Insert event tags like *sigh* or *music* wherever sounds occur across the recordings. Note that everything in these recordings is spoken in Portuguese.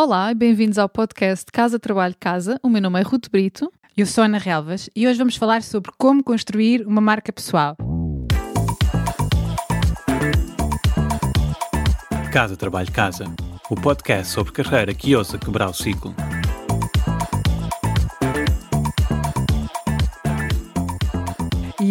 Olá e bem-vindos ao podcast Casa Trabalho Casa. O meu nome é Ruth Brito. Eu sou Ana Relvas e hoje vamos falar sobre como construir uma marca pessoal. Casa Trabalho Casa, o podcast sobre carreira que ousa quebrar o ciclo.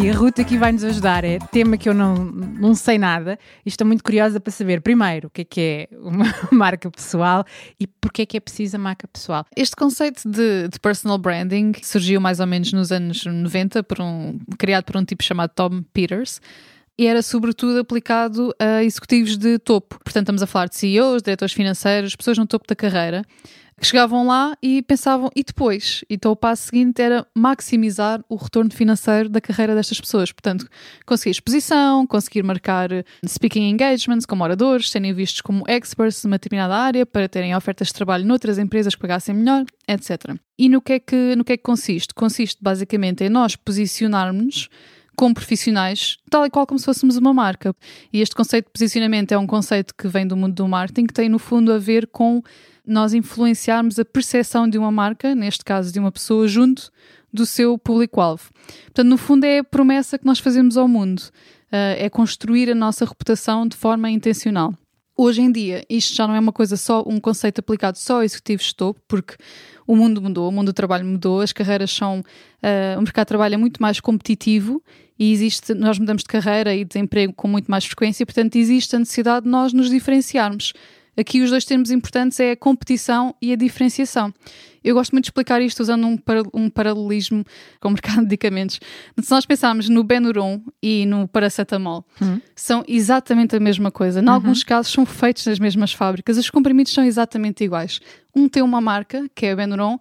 E a Ruth aqui vai nos ajudar. É tema que eu não, não sei nada e estou muito curiosa para saber, primeiro, o que é que é uma *laughs* marca pessoal e porque é que é preciso a marca pessoal. Este conceito de, de personal branding surgiu mais ou menos nos anos 90, por um, criado por um tipo chamado Tom Peters e era sobretudo aplicado a executivos de topo. Portanto, estamos a falar de CEOs, diretores financeiros, pessoas no topo da carreira, que chegavam lá e pensavam, e depois? Então o passo seguinte era maximizar o retorno financeiro da carreira destas pessoas. Portanto, conseguir exposição, conseguir marcar speaking engagements como oradores, serem vistos como experts numa determinada área para terem ofertas de trabalho noutras empresas que pagassem melhor, etc. E no que é que, no que, é que consiste? Consiste basicamente em nós posicionarmos como profissionais, tal e qual como se fôssemos uma marca. E este conceito de posicionamento é um conceito que vem do mundo do marketing, que tem no fundo a ver com nós influenciarmos a percepção de uma marca, neste caso de uma pessoa, junto do seu público-alvo. Portanto, no fundo, é a promessa que nós fazemos ao mundo, uh, é construir a nossa reputação de forma intencional. Hoje em dia, isto já não é uma coisa só, um conceito aplicado só a executivos de topo, porque o mundo mudou, o mundo do trabalho mudou, as carreiras são. Uh, o mercado de trabalho é muito mais competitivo e existe, nós mudamos de carreira e desemprego com muito mais frequência, portanto, existe a necessidade de nós nos diferenciarmos. Aqui os dois termos importantes é a competição e a diferenciação. Eu gosto muito de explicar isto usando um, para, um paralelismo *laughs* com o mercado de medicamentos. Se nós pensarmos no Benuron e no paracetamol, uhum. são exatamente a mesma coisa. Em uhum. alguns casos são feitos nas mesmas fábricas. Os comprimidos são exatamente iguais. Um tem uma marca, que é a Benuron,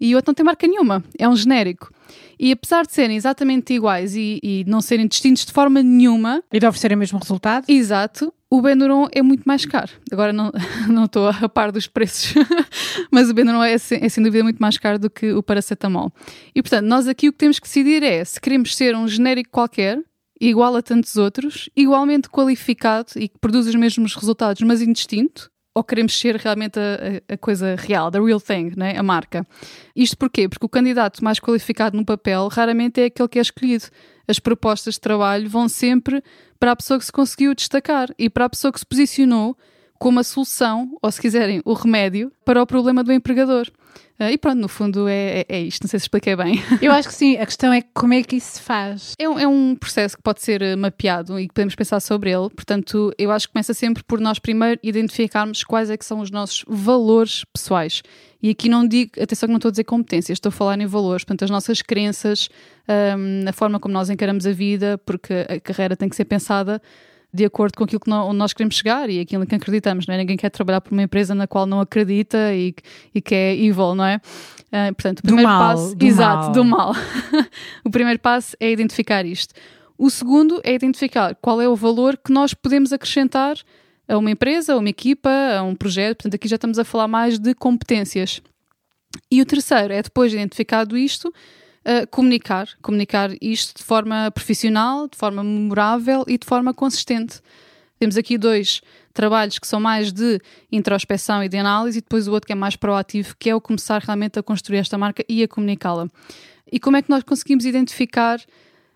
e o outro não tem marca nenhuma. É um genérico. E apesar de serem exatamente iguais e, e não serem distintos de forem nenhuma. E de oferecerem o mesmo resultado? Exato. O Benuron é muito mais caro. Agora não, *laughs* não estou a par dos preços, *laughs* mas o Benuron é, é sem dúvida muito mais caro do que o paracetamol. E portanto, nós aqui o que temos que decidir é se queremos ser um genérico qualquer, igual a tantos outros, igualmente qualificado e que produz os mesmos resultados, mas indistinto, ou queremos ser realmente a, a, coisa real, the real thing, né? a marca. Isto porquê? Porque o candidato mais qualificado no papel raramente é aquele que é escolhido. As propostas de trabalho vão sempre para a pessoa que se conseguiu destacar e para a pessoa que se posicionou como a solução, ou se quiserem, o remédio para o problema do empregador. Uh, e pronto, no fundo é, é, é, isto, não sei se expliquei bem. *laughs* Eu acho que sim, a questão é como é que isso se faz. É um, é um processo que pode ser eh, mapeado e que podemos pensar sobre ele, portanto, eu acho que começa sempre por nós primeiro identificarmos quais é que são os nossos valores pessoais. E aqui não digo, atenção que não estou a dizer competências, estou a falar em valores, portanto, as nossas crenças, um, a forma como nós encaramos a vida, porque a carreira tem que ser pensada de acordo com aquilo que nós, nós queremos chegar e aquilo em que acreditamos, não é? Ninguém quer trabalhar por uma empresa na qual não acredita e, e que é evil, não é? Uh, portanto, o primeiro mal, passo, do exato, mal. do mal. *laughs* o primeiro passo é identificar isto. O segundo é identificar qual é o valor que nós podemos acrescentar a uma empresa, a uma equipa, a um projeto. Portanto, aqui já estamos a falar mais de competências. E o terceiro é depois de identificado isto, comunicar, comunicar isto de forma profissional, de forma memorável e de forma consistente. Temos aqui dois trabalhos que são mais de introspeção e de análise, e depois o outro que é mais proativo, que é o começar realmente a construir esta marca e a comunicá-la. E como é que nós conseguimos identificar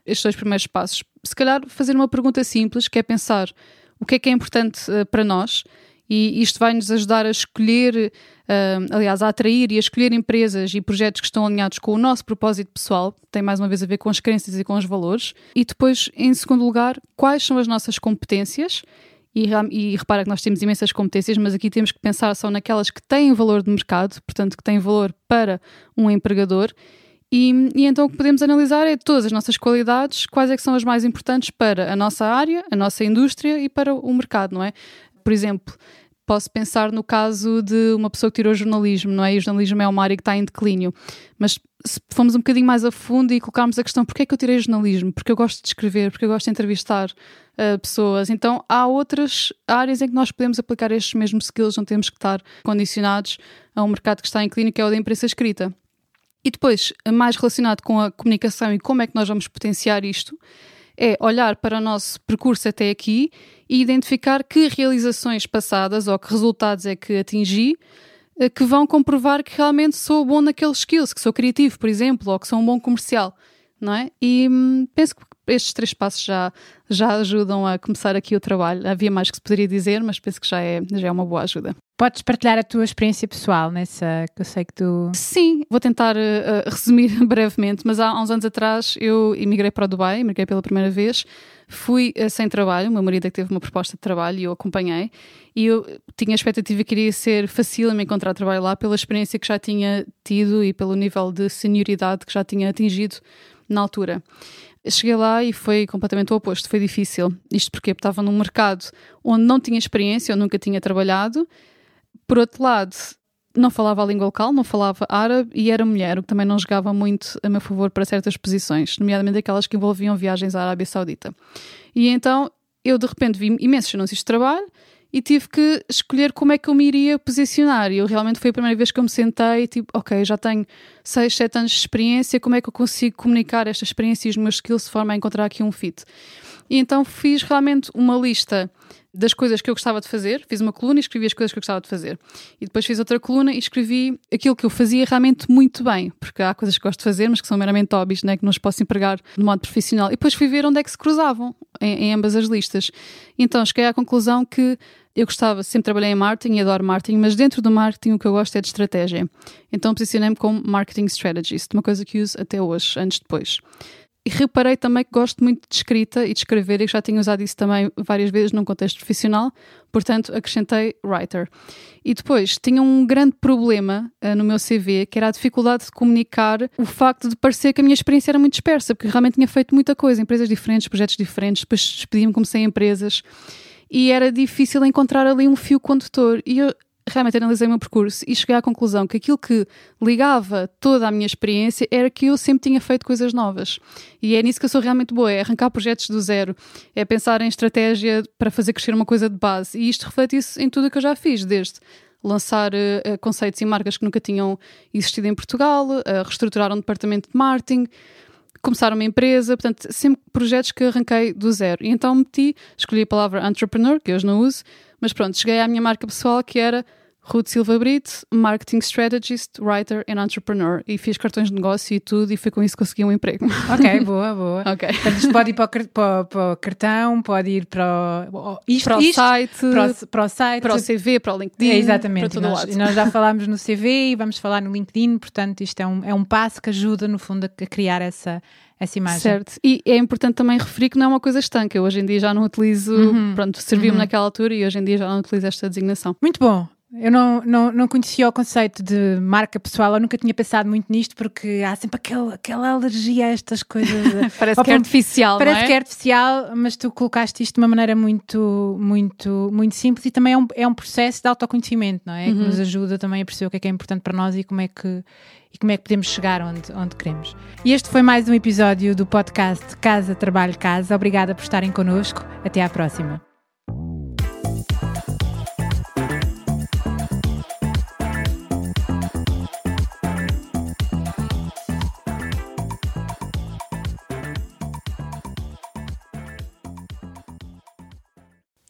estes dois primeiros passos? Se calhar fazer uma pergunta simples, que é pensar o que é que é importante uh, para nós e isto vai nos ajudar a escolher, uh, aliás, a atrair e a escolher empresas e projetos que estão alinhados com o nosso propósito pessoal, tem mais uma vez a ver com as crenças e com os valores. E depois, em segundo lugar, quais são as nossas competências e, e, repara que nós temos imensas competências, mas aqui temos que pensar só naquelas que têm valor de mercado, portanto, que têm valor para um empregador. E, e, então o que podemos analisar é todas as nossas qualidades, quais é que são as mais importantes para a nossa área, a nossa indústria e para o mercado, não é? Por exemplo, posso pensar no caso de uma pessoa que tirou jornalismo, não é? E o jornalismo é uma área que está em declínio. Mas se formos um bocadinho mais a fundo e colocarmos a questão porquê é que eu tirei jornalismo? Porque eu gosto de escrever, porque eu gosto de entrevistar uh, pessoas. Então há outras áreas em que nós podemos aplicar estes mesmos skills, não temos que estar condicionados a um mercado que está em declínio, que é o da imprensa escrita. E depois, mais relacionado com a comunicação e como é que nós vamos potenciar isto, é olhar para o nosso percurso até aqui e identificar que realizações passadas ou que resultados é que atingi eh, que vão comprovar que realmente sou bom naqueles skills, que sou criativo, por exemplo, ou que sou um bom comercial, não é? E hum, penso que estes três passos já, já ajudam a começar aqui o trabalho. Havia mais que se poderia dizer, mas penso que já é, já é uma boa ajuda. Podes partilhar a tua experiência pessoal nessa que eu sei que tu. Sim, vou tentar uh, resumir *laughs* brevemente, mas há, uns anos atrás eu emigrei para o Dubai, emigrei pela primeira vez. Fui uh, sem trabalho, o meu marido é que teve uma proposta de trabalho e eu acompanhei. E eu tinha a expectativa que iria ser fácil me encontrar trabalho lá pela experiência que já tinha tido e pelo nível de senioridade que já tinha atingido na altura. Cheguei lá e foi completamente o oposto, foi difícil. Isto porque estava num mercado onde não tinha experiência, eu nunca tinha trabalhado. Por outro lado, não falava a língua local, não falava árabe e era mulher, o que também não jogava muito a meu favor para certas posições, nomeadamente aquelas que envolviam viagens à Arábia Saudita. E então eu de repente vi imensos anúncios de trabalho e tive que escolher como é que eu me iria posicionar. E eu realmente foi a primeira vez que eu me sentei, tipo, ok, já tenho 6, 7 anos de experiência, como é que eu consigo comunicar esta experiência e os meus skills de forma a encontrar aqui um fit? E então fiz realmente uma lista das coisas que eu gostava de fazer, fiz uma coluna e escrevi as coisas que eu gostava de fazer. E depois fiz outra coluna e escrevi aquilo que eu fazia realmente muito bem, porque há coisas que gosto de fazer, mas que são meramente hobbies, né, que não os posso empregar de modo profissional. E depois fui ver onde é que se cruzavam em, em ambas as listas. Então cheguei à conclusão que eu gostava, sempre trabalhei em marketing e adoro marketing, mas dentro do marketing o que eu gosto é de estratégia. Então posicionei-me como marketing strategist, uma coisa que uso até hoje, anos depois. E reparei também que gosto muito de escrita e de escrever, e já tinha usado isso também várias vezes num contexto profissional, portanto acrescentei writer. E depois tinha um grande problema uh, no meu CV, que era a dificuldade de comunicar o facto de parecer que a minha experiência era muito dispersa, porque realmente tinha feito muita coisa, empresas diferentes, projetos diferentes, depois despedi-me, comecei em empresas e era difícil encontrar ali um fio condutor. E eu realmente analisei o meu percurso e cheguei à conclusão que aquilo que ligava toda a minha experiência era que eu sempre tinha feito coisas novas. E é nisso que eu sou realmente boa, é arrancar projetos do zero, é pensar em estratégia para fazer crescer uma coisa de base. E isto reflete isso em tudo o que eu já fiz, desde lançar uh, conceitos e marcas que nunca tinham existido em Portugal, uh, reestruturar um departamento de marketing, começar uma empresa, portanto, sempre projetos que arranquei do zero. E então meti, escolhi a palavra entrepreneur, que hoje não uso, mas pronto, cheguei à minha marca pessoal que era Ruth Silva Brito, Marketing Strategist, Writer and Entrepreneur. E fiz cartões de negócio e tudo, e foi com isso que consegui um emprego. *laughs* Ok, boa, boa. ok. Portanto, isto pode ir para o, para, para o cartão, pode ir para o, isto, para o isto, site, para o, para o site, para o CV, para o LinkedIn, é, exatamente. para todo nós, lado. nós já *laughs* falámos no CV e vamos falar no LinkedIn, portanto, isto é um, é um passo que ajuda, no fundo, a criar essa, essa imagem. Certo. E é importante também referir que não é uma coisa estanca. Eu hoje em dia já não utilizo, Uhum. pronto, serviu-me Uhum. naquela altura e hoje em dia já não utilizo esta designação. Muito bom. Eu não, não, não conhecia o conceito de marca pessoal, eu nunca tinha pensado muito nisto porque há sempre aquela, aquela alergia a estas coisas. *laughs* Parece que é artificial, Parece não é? que é artificial, mas tu colocaste isto de uma maneira muito, muito, muito simples e também é um, é um processo de autoconhecimento, não é? Que nos ajuda também a perceber o que é que é importante para nós e como é que, e como é que podemos chegar onde, onde queremos. E este foi mais um episódio do podcast Casa, Trabalho, Casa. Obrigada por estarem connosco. Até à próxima.